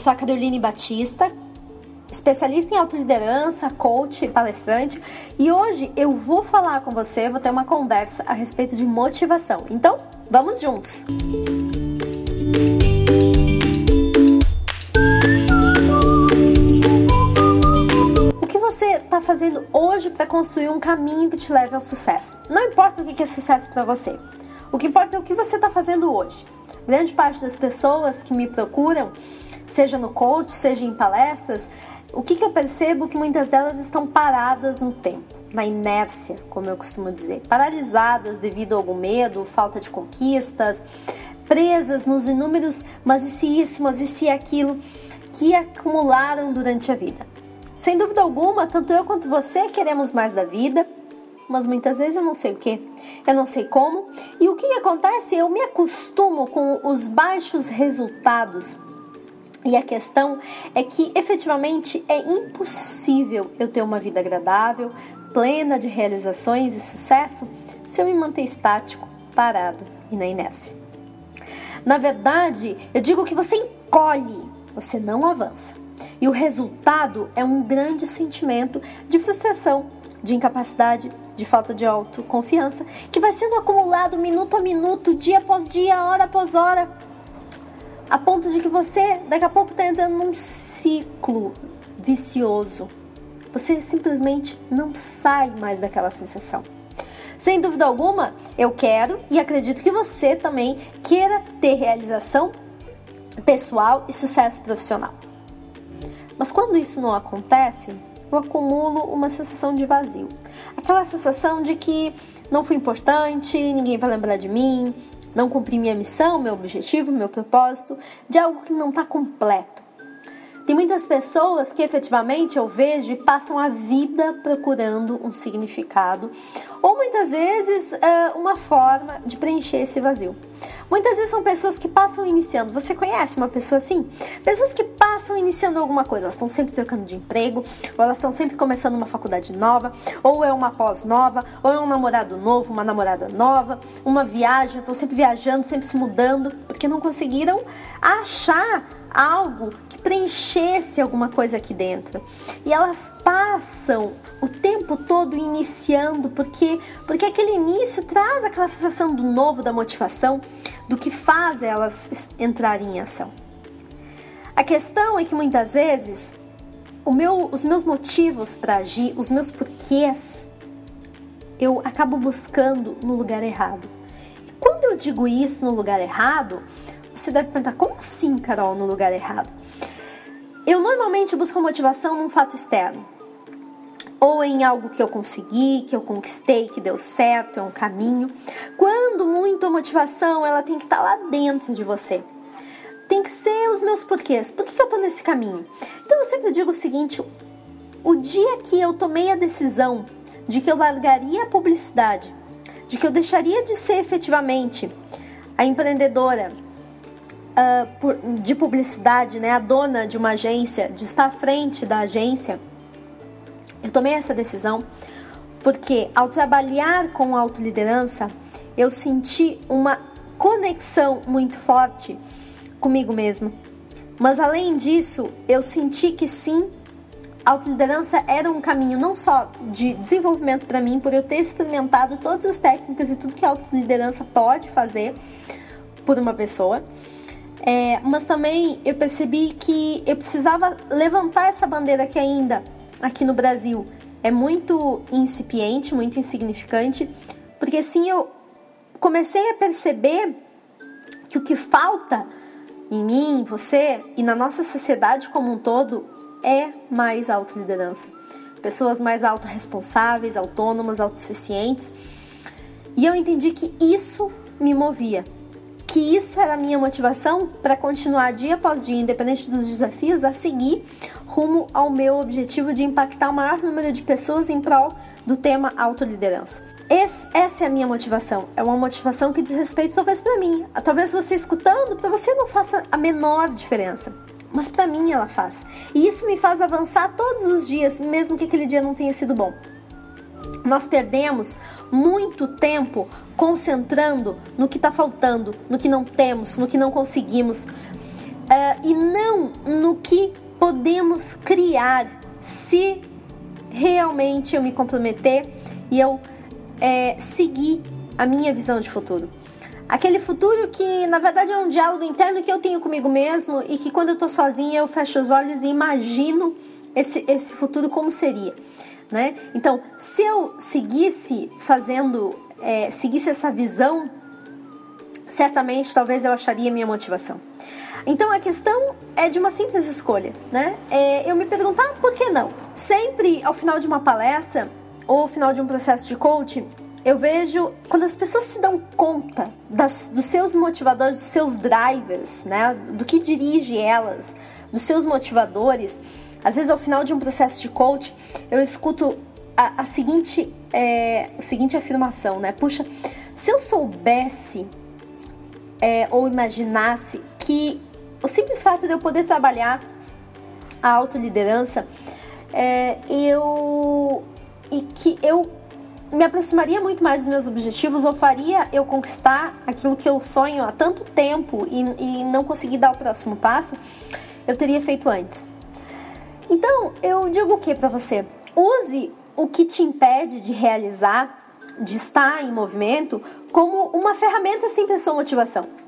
sou a Caroline Batista, especialista em autoliderança, coach palestrante, e hoje eu vou falar com você, vou ter uma conversa a respeito de motivação. Então, vamos juntos! O que você está fazendo hoje para construir um caminho que te leve ao sucesso? Não importa o que é sucesso para você. O que importa é o que você está fazendo hoje. Grande parte das pessoas que me procuram, seja no coach, seja em palestras, o que, que eu percebo que muitas delas estão paradas no tempo, na inércia, como eu costumo dizer, paralisadas devido a algum medo, falta de conquistas, presas nos inúmeros mas e se isso, mas e se aquilo que acumularam durante a vida. Sem dúvida alguma, tanto eu quanto você queremos mais da vida, mas muitas vezes eu não sei o que, eu não sei como, e o que acontece? Eu me acostumo com os baixos resultados. E a questão é que efetivamente é impossível eu ter uma vida agradável, plena de realizações e sucesso, se eu me manter estático, parado e na inércia. Na verdade, eu digo que você encolhe, você não avança. E o resultado é um grande sentimento de frustração, de incapacidade, de falta de autoconfiança, que vai sendo acumulado minuto a minuto, dia após dia, hora após hora, a ponto de que você daqui a pouco está entrando num ciclo vicioso. Você simplesmente não sai mais daquela sensação. Sem dúvida alguma, eu quero e acredito que você também queira ter realização pessoal e sucesso profissional. Mas quando isso não acontece, eu acumulo uma sensação de vazio. Aquela sensação de que não fui importante, ninguém vai lembrar de mim, não cumpri minha missão, meu objetivo, meu propósito, de algo que não está completo. Tem muitas pessoas que efetivamente eu vejo e passam a vida procurando um significado ou muitas vezes uma forma de preencher esse vazio. Muitas vezes são pessoas que passam iniciando. Você conhece uma pessoa assim? Pessoas que passam iniciando alguma coisa. Elas estão sempre trocando de emprego, ou elas estão sempre começando uma faculdade nova, ou é uma pós nova, ou é um namorado novo, uma namorada nova, uma viagem. Estão sempre viajando, sempre se mudando, porque não conseguiram achar algo que preenchesse alguma coisa aqui dentro. E elas passam o tempo todo iniciando, porque porque aquele início traz aquela sensação do novo, da motivação, do que faz elas entrarem em ação. A questão é que muitas vezes meu, os meus motivos para agir, os meus porquês, eu acabo buscando no lugar errado. E quando eu digo isso no lugar errado, você deve perguntar: como assim, Carol, no lugar errado? Eu normalmente busco motivação num fato externo. Ou em algo que eu consegui, que eu conquistei, que deu certo, é um caminho. Quando muito a motivação, ela tem que estar lá dentro de você. Tem que ser os meus porquês. Por que, que eu tô nesse caminho? Então eu sempre digo o seguinte: o dia que eu tomei a decisão de que eu largaria a publicidade, de que eu deixaria de ser efetivamente a empreendedora uh, de publicidade, né, a dona de uma agência, de estar à frente da agência, eu tomei essa decisão porque ao trabalhar com autoliderança, eu senti uma conexão muito forte comigo mesma. Mas além disso, eu senti que sim, a autoliderança era um caminho não só de desenvolvimento para mim, por eu ter experimentado todas as técnicas e tudo que a autoliderança pode fazer por uma pessoa, é, mas também eu percebi que eu precisava levantar essa bandeira que ainda aqui no Brasil é muito incipiente, muito insignificante, porque sim eu comecei a perceber que o que falta em mim, você e na nossa sociedade como um todo é mais autoliderança. Pessoas mais autorresponsáveis, autônomas, autossuficientes. E eu entendi que isso me movia, que isso era a minha motivação para continuar dia após dia, independente dos desafios, a seguir rumo ao meu objetivo de impactar o maior número de pessoas em prol do tema autoliderança. Esse, essa é a minha motivação. É uma motivação que diz respeito talvez para mim. Talvez você escutando, para você não faça a menor diferença. Mas para mim ela faz. E isso me faz avançar todos os dias, mesmo que aquele dia não tenha sido bom. Nós perdemos muito tempo concentrando no que está faltando, no que não temos, no que não conseguimos. e não no que podemos criar se realmente eu me comprometer e eu é, seguir a minha visão de futuro. Aquele futuro que na verdade é um diálogo interno que eu tenho comigo mesmo e que quando eu tô sozinha eu fecho os olhos e imagino esse, esse futuro como seria. Né? Então, se eu seguisse fazendo, é, seguisse essa visão, certamente talvez eu acharia minha motivação. Então a questão é de uma simples escolha, né? É eu me perguntar por que não. Sempre ao final de uma palestra ou ao final de um processo de coaching, eu vejo quando as pessoas se dão conta das, dos seus motivadores, dos seus drivers, né? Do que dirige elas, dos seus motivadores. Às vezes, ao final de um processo de coaching, eu escuto a, a seguinte, é, seguinte afirmação, né? Puxa, se eu soubesse é, ou imaginasse que o simples fato de eu poder trabalhar a autoliderança, é, eu e que eu me aproximaria muito mais dos meus objetivos ou faria eu conquistar aquilo que eu sonho há tanto tempo e, e não conseguir dar o próximo passo, eu teria feito antes. Então, eu digo o que para você? Use o que te impede de realizar, de estar em movimento, como uma ferramenta sim para sua motivação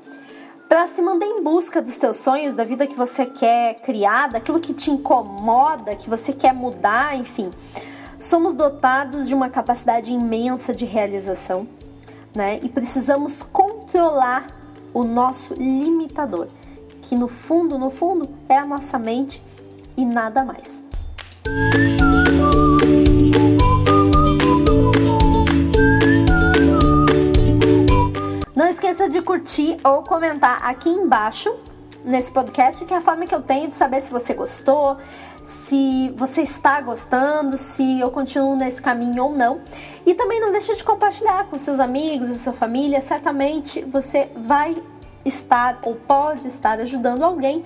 para se manter em busca dos teus sonhos, da vida que você quer criar, daquilo que te incomoda, que você quer mudar, enfim. Somos dotados de uma capacidade imensa de realização, né? E precisamos controlar o nosso limitador, que no fundo, no fundo, é a nossa mente e nada mais. esqueça de curtir ou comentar aqui embaixo nesse podcast, que é a forma que eu tenho de saber se você gostou, se você está gostando, se eu continuo nesse caminho ou não. E também não deixe de compartilhar com seus amigos e sua família. Certamente você vai estar ou pode estar ajudando alguém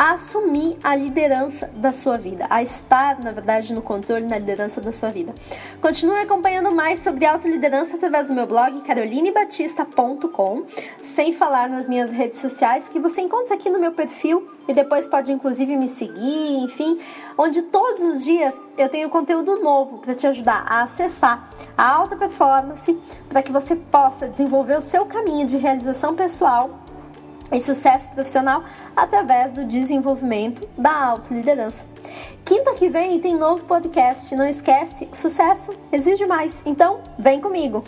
a assumir a liderança da sua vida, a estar, na verdade, no controle na liderança da sua vida. Continue acompanhando mais sobre autoliderança através do meu blog carolinebatista.com, sem falar nas minhas redes sociais que você encontra aqui no meu perfil e depois pode inclusive me seguir, enfim, onde todos os dias eu tenho conteúdo novo para te ajudar a acessar a alta performance para que você possa desenvolver o seu caminho de realização pessoal e sucesso profissional através do desenvolvimento da autoliderança. Quinta que vem tem novo podcast. Não esquece, sucesso exige mais. Então, vem comigo.